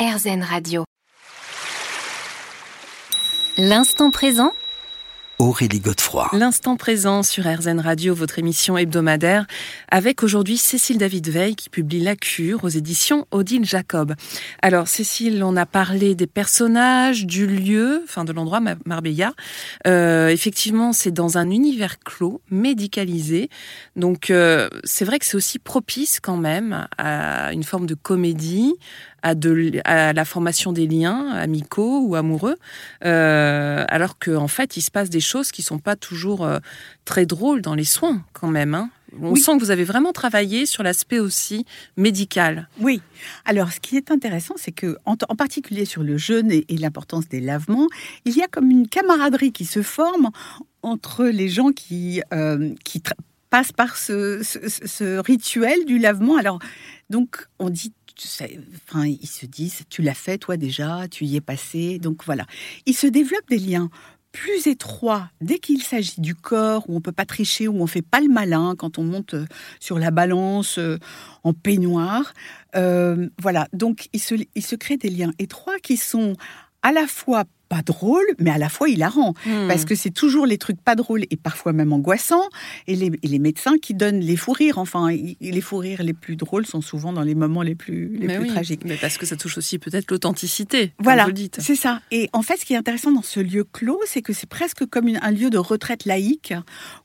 RZN Radio. L'instant présent Aurélie Godefroy. L'instant présent sur RZN Radio, votre émission hebdomadaire, avec aujourd'hui Cécile David Veil qui publie La Cure aux éditions Odile Jacob. Alors Cécile, on a parlé des personnages, du lieu, enfin de l'endroit Marbella. Euh, effectivement, c'est dans un univers clos, médicalisé. Donc euh, c'est vrai que c'est aussi propice quand même à une forme de comédie, à, de, à la formation des liens amicaux ou amoureux, euh, alors qu'en en fait, il se passe des choses qui sont pas toujours euh, très drôles dans les soins quand même. Hein. On sent que vous avez vraiment travaillé sur l'aspect aussi médical. Oui. Alors, ce qui est intéressant, c'est que, en, particulier sur le jeûne et, l'importance des lavements, il y a comme une camaraderie qui se forme entre les gens qui, euh, qui passent par ce, ce, rituel du lavement. Alors, donc, on dit enfin, ils se disent, tu l'as fait toi déjà, tu y es passé, donc voilà. Il se développe des liens plus étroits dès qu'il s'agit du corps, où on peut pas tricher, où on fait pas le malin quand on monte euh, sur la balance euh, en peignoir. Euh, voilà, donc il se, il se crée des liens étroits qui sont à la fois pas drôle, mais à la fois hilarant. Hmm. Parce que c'est toujours les trucs pas drôles et parfois même angoissants. Et les, médecins qui donnent les fous rires. Enfin, les fous rires les plus drôles sont souvent dans les moments les plus, les plus tragiques. Mais parce que ça touche aussi peut-être l'authenticité. Voilà, c'est ça. Et en fait, ce qui est intéressant dans ce lieu clos, c'est que c'est presque comme un lieu de retraite laïque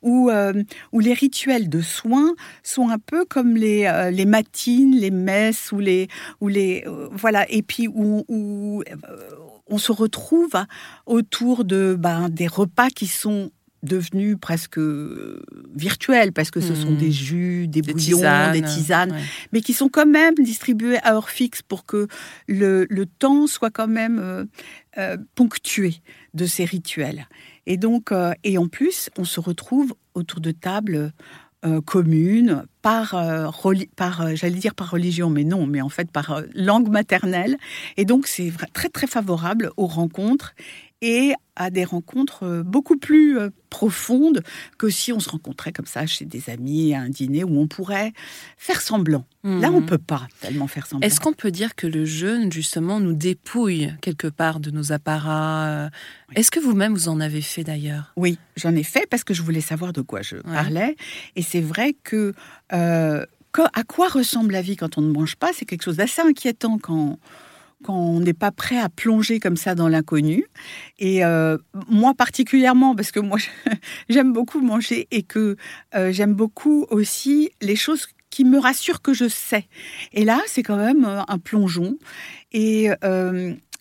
où, euh, où les rituels de soins sont un peu comme les, euh, les matines, les messes ou les. Ou les euh, voilà. Et puis où, où on se retrouve autour de ben, des repas qui sont devenus presque virtuels parce que ce sont des mmh. jus, des, bouillons, des tisanes, mais qui sont quand même distribués à heure fixe pour que le, temps soit quand même euh, euh, ponctué de ces rituels. Et donc, euh, et en plus, on se retrouve autour de tables euh, commune, par, euh, par euh, j'allais dire par religion, mais non, mais en fait par langue maternelle. Et donc c'est très très favorable aux rencontres et à des rencontres beaucoup plus profondes que si on se rencontrait comme ça chez des amis à un dîner où on pourrait faire semblant. Là, on mhm. peut pas tellement faire semblant. Est-ce qu'on peut dire que le jeûne, justement, nous dépouille quelque part de nos apparats Est-ce que vous-même, vous en avez fait d'ailleurs? Oui, j'en ai fait parce que je voulais savoir de quoi je parlais. Et c'est vrai que... Euh, à quoi ressemble la vie quand on ne mange pas? C'est quelque chose d'assez inquiétant quand quand on n'est pas prêt à plonger comme ça dans l'inconnu. Et euh, moi particulièrement, parce que moi j'aime beaucoup manger et que euh, j'aime beaucoup aussi les choses qui me rassurent que je sais. Et là, c'est quand même euh, un plongeon. Et,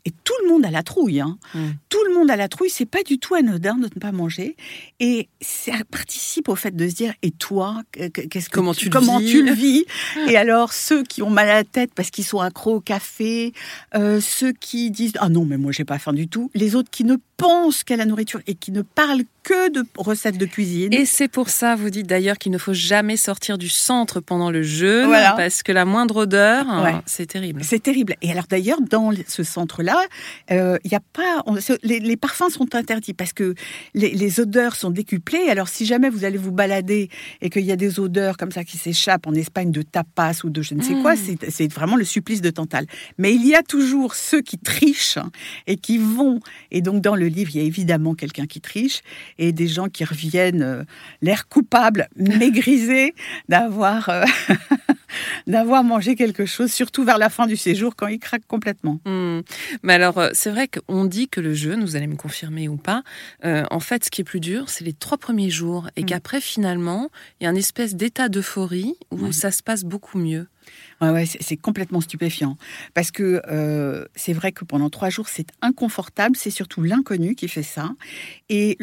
et tout le monde a la trouille. Hein. Mmh. Tout le monde a la trouille. C'est pas du tout anodin de ne pas manger. Et ça participe au fait de se dire et toi, qu'est-ce que comment tu, comment tu le vis Et alors ceux qui ont mal à la tête parce qu'ils sont accros au café, euh, ceux qui disent ah non mais moi j'ai pas faim du tout, les autres qui ne pensent qu'à la nourriture et qui ne parlent que de recettes de cuisine. Et c'est pour ça, vous dites d'ailleurs qu'il ne faut jamais sortir du centre pendant le jeûne, parce que la moindre odeur, c'est terrible. C'est terrible. Et alors d'ailleurs, dans ce centre-là, euh, il y a pas, les, parfums sont interdits parce que les, odeurs sont décuplées. Alors si jamais vous allez vous balader et qu'il y a des odeurs comme ça qui s'échappent en Espagne de tapas ou de je ne sais quoi, mmh. c'est vraiment le supplice de Tantale. Mais il y a toujours ceux qui trichent et qui vont. Et donc dans le livre, il y a évidemment quelqu'un qui triche et des gens qui reviennent euh, l'air coupable, maigrisé d'avoir euh, d'avoir mangé quelque chose, surtout vers la fin du séjour quand ils craquent complètement. Mmh. Mais alors, euh, c'est vrai qu'on dit que le jeûne, vous allez me confirmer ou pas, en fait, ce qui est plus dur, c'est les trois premiers jours et mmh. qu'après, finalement, il y a une espèce d'état d'euphorie où ça se passe beaucoup mieux. Ouais, c'est complètement stupéfiant. Parce que euh, c'est vrai que pendant trois jours, c'est inconfortable. C'est surtout l'inconnu qui fait ça. Et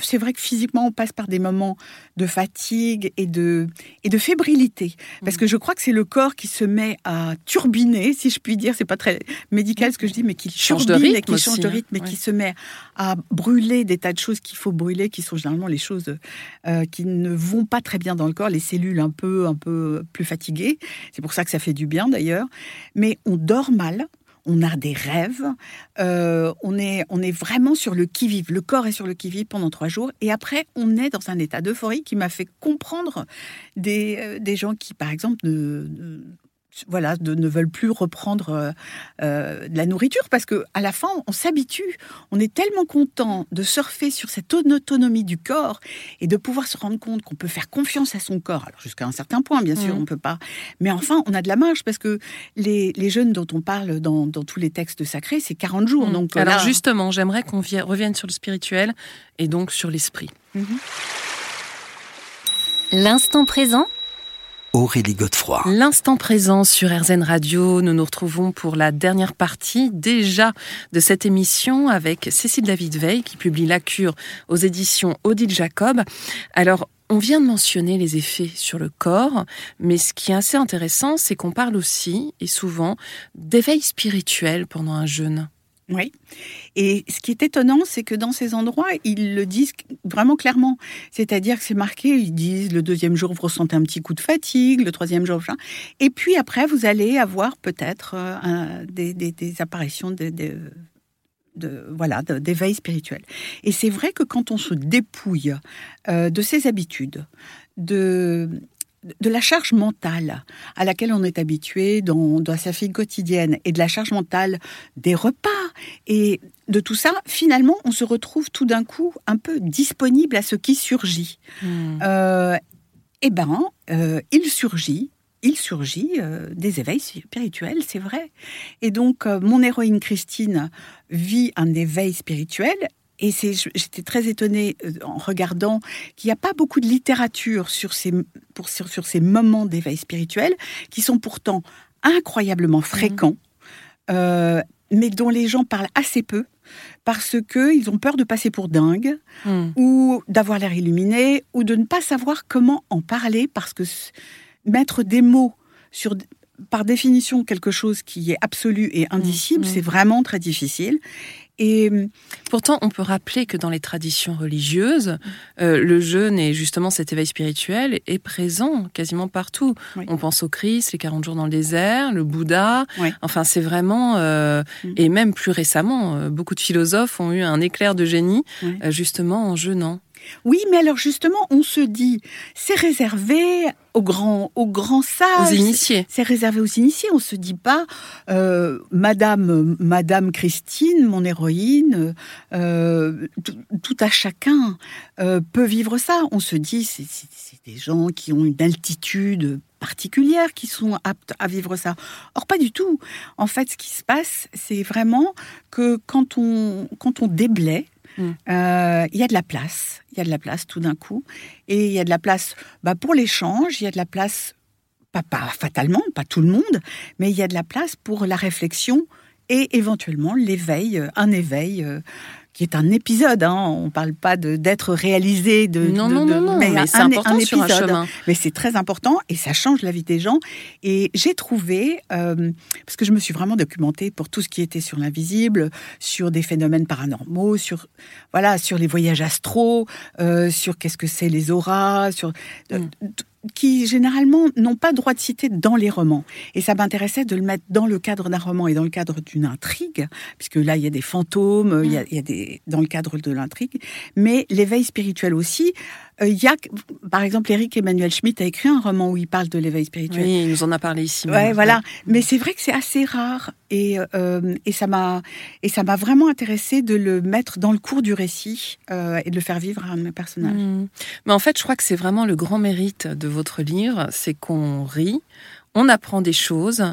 c'est vrai que physiquement, on passe par des moments de fatigue et de, et de fébrilité. Parce que je crois que c'est le corps qui se met à turbiner, si je puis dire. C'est pas très médical ce que je dis, mais qui change de rythme et qui change de hein. rythme et qui se met à brûler des tas de choses qu'il faut brûler, qui sont généralement les choses euh, qui ne vont pas très bien dans le corps, les cellules un peu, un peu plus fatiguées. C'est pour ça que ça fait du bien d'ailleurs. Mais on dort mal, on a des rêves, euh, on, est, on est vraiment sur le qui-vive. Le corps est sur le qui-vive pendant trois jours. Et après, on est dans un état d'euphorie qui m'a fait comprendre des, euh, des gens qui, par exemple, ne, voilà, de, ne veulent plus reprendre euh, euh, de la nourriture parce que à la fin, on s'habitue. On est tellement content de surfer sur cette autonomie du corps et de pouvoir se rendre compte qu'on peut faire confiance à son corps. Alors jusqu'à un certain point, bien sûr, Mhm. on peut pas. Mais enfin, on a de la marge parce que les, les jeunes dont on parle dans, dans tous les textes sacrés, c'est 40 jours. Mm. Donc Alors là- justement, j'aimerais qu'on vie- revienne sur le spirituel et donc sur l'esprit. Mhm. L'instant présent Aurélie Godefroy. L'instant présent sur RZN Radio, nous nous retrouvons pour la dernière partie déjà de cette émission avec Cécile David Veil qui publie La Cure aux éditions Odile Jacob. Alors, on vient de mentionner les effets sur le corps, mais ce qui est assez intéressant, c'est qu'on parle aussi et souvent d'éveil spirituel pendant un jeûne. Oui. Et ce qui est étonnant, c'est que dans ces endroits, ils le disent vraiment clairement. C'est-à-dire que c'est marqué, ils disent le deuxième jour, vous ressentez un petit coup de fatigue, le troisième jour, et puis après, vous allez avoir peut-être euh, des, apparitions de, de- de- voilà, d'éveil spirituel. Et c'est vrai que quand on se dépouille euh, de ses habitudes, de, de la charge mentale à laquelle on est habitué dans, dans sa vie quotidienne et de la charge mentale des repas et de tout ça, finalement, on se retrouve tout d'un coup un peu disponible à ce qui surgit. Euh, eh ben, euh, il surgit, il surgit euh, des éveils spirituels, c'est vrai. Et donc, euh, mon héroïne Christine vit un éveil spirituel. Et c'est, j'étais très étonnée euh, en regardant qu'il n'y a pas beaucoup de littérature sur ces, pour, sur, sur ces moments d'éveil spirituel, qui sont pourtant incroyablement fréquents, euh, mais dont les gens parlent assez peu, parce qu'ils ont peur de passer pour dingues, Mm. ou d'avoir l'air illuminé, ou de ne pas savoir comment en parler, parce que mettre des mots sur, par définition, quelque chose qui est absolu et indicible, mm. c'est vraiment très difficile. Et Pourtant, on peut rappeler que dans les traditions religieuses, euh, le jeûne et justement cet éveil spirituel est présent quasiment partout. Oui. On pense au Christ, les 40 jours dans le désert, le Bouddha. Oui. Enfin, c'est vraiment... euh, Mm. Et même plus récemment, euh, beaucoup de philosophes ont eu un éclair de génie Oui. euh, justement en jeûnant. Oui, mais alors justement, on se dit, c'est réservé aux grands, aux grands sages. Aux initiés. C'est réservé aux initiés. On se dit pas, euh, Madame, Madame Christine, mon héroïne, euh, tout, à chacun euh, peut vivre ça. On se dit, c'est des gens qui ont une altitude particulière qui sont aptes à vivre ça. Or, pas du tout. En fait, ce qui se passe, c'est vraiment que quand on, quand on déblaye, Mm. euh, il y a de la place. Il y a de la place tout d'un coup. Et il y a de la place bah, pour l'échange, il y a de la place pas, pas fatalement, pas tout le monde, mais il y a de la place pour la réflexion et éventuellement l'éveil, euh, un éveil euh, qui est un épisode. Hein, on ne parle pas d'être réalisé de. non, de- non, de- non, non, mais, un- c'est important un sur un épisode. chemin. Mais c'est très important et ça change la vie des gens. Et j'ai trouvé, euh, parce que je me suis vraiment documentée pour tout ce qui était sur l'invisible, sur des phénomènes paranormaux, sur voilà, sur les voyages astraux, euh, sur qu'est-ce que c'est les auras, sur euh, Mm. Qui généralement n'ont pas droit de citer dans les romans. Et ça m'intéressait de le mettre dans le cadre d'un roman et dans le cadre d'une intrigue, puisque là il y a des fantômes, il y a des dans le cadre de l'intrigue, mais l'éveil spirituel aussi. Euh, Il y a, par exemple, Eric Emmanuel Schmitt a écrit un roman où il parle de l'éveil spirituel. Oui, il nous en a parlé ici. Ouais, même. voilà. Mais c'est vrai que c'est assez rare et euh, et ça m'a et ça m'a vraiment intéressé de le mettre dans le cours du récit euh, et de le faire vivre à un de mes personnages. Mm. Mais en fait, je crois que c'est vraiment le grand mérite de votre livre, c'est qu'on rit, on apprend des choses,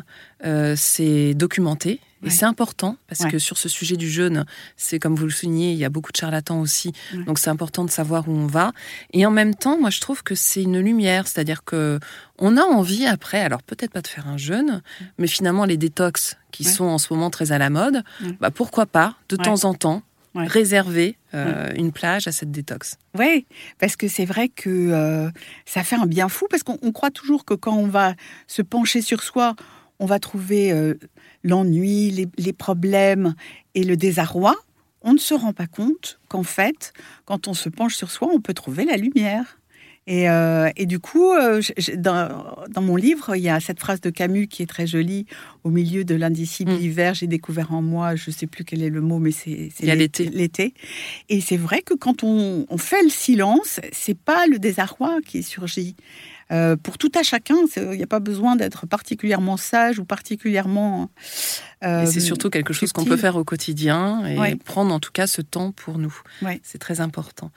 euh, c'est documenté. Et Ouais. c'est important parce Ouais. que sur ce sujet du jeûne, c'est comme vous le soulignez, il y a beaucoup de charlatans aussi, Ouais. donc c'est important de savoir où on va. Et en même temps, moi je trouve que c'est une lumière, c'est-à-dire que on a envie après, alors peut-être pas de faire un jeûne, mais finalement les détox qui sont en ce moment très à la mode, bah pourquoi pas de temps en temps Ouais. réserver euh, une plage à cette détox. Oui, parce que c'est vrai que euh, ça fait un bien fou, parce qu'on on croit toujours que quand on va se pencher sur soi, on va trouver euh, l'ennui, les, les problèmes et le désarroi. On ne se rend pas compte qu'en fait, quand on se penche sur soi, on peut trouver la lumière. Et, euh, et du coup, euh, dans, dans mon livre, il y a cette phrase de Camus qui est très jolie. Au milieu de l'indicible Mm. hiver, j'ai découvert en moi, je ne sais plus quel est le mot, mais c'est l'été. Et c'est vrai que quand on, on fait le silence, c'est pas le désarroi qui surgit. Pour tout à chacun. Il n'y a pas besoin d'être particulièrement sage ou particulièrement. et c'est surtout quelque chose qu'on peut faire au quotidien et prendre en tout cas ce temps pour nous. C'est très important.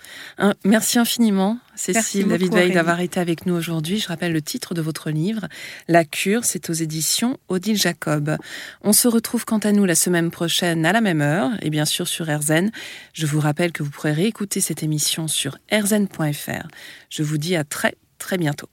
merci infiniment, Cécile David Veil, d'avoir été avec nous aujourd'hui. Je rappelle le titre de votre livre, La cure, c'est aux éditions Odile Jacob. On se retrouve quant à nous la semaine prochaine à la même heure et bien sûr sur RZN. Je vous rappelle que vous pourrez réécouter cette émission sur rzn.fr. Je vous dis à très très bientôt.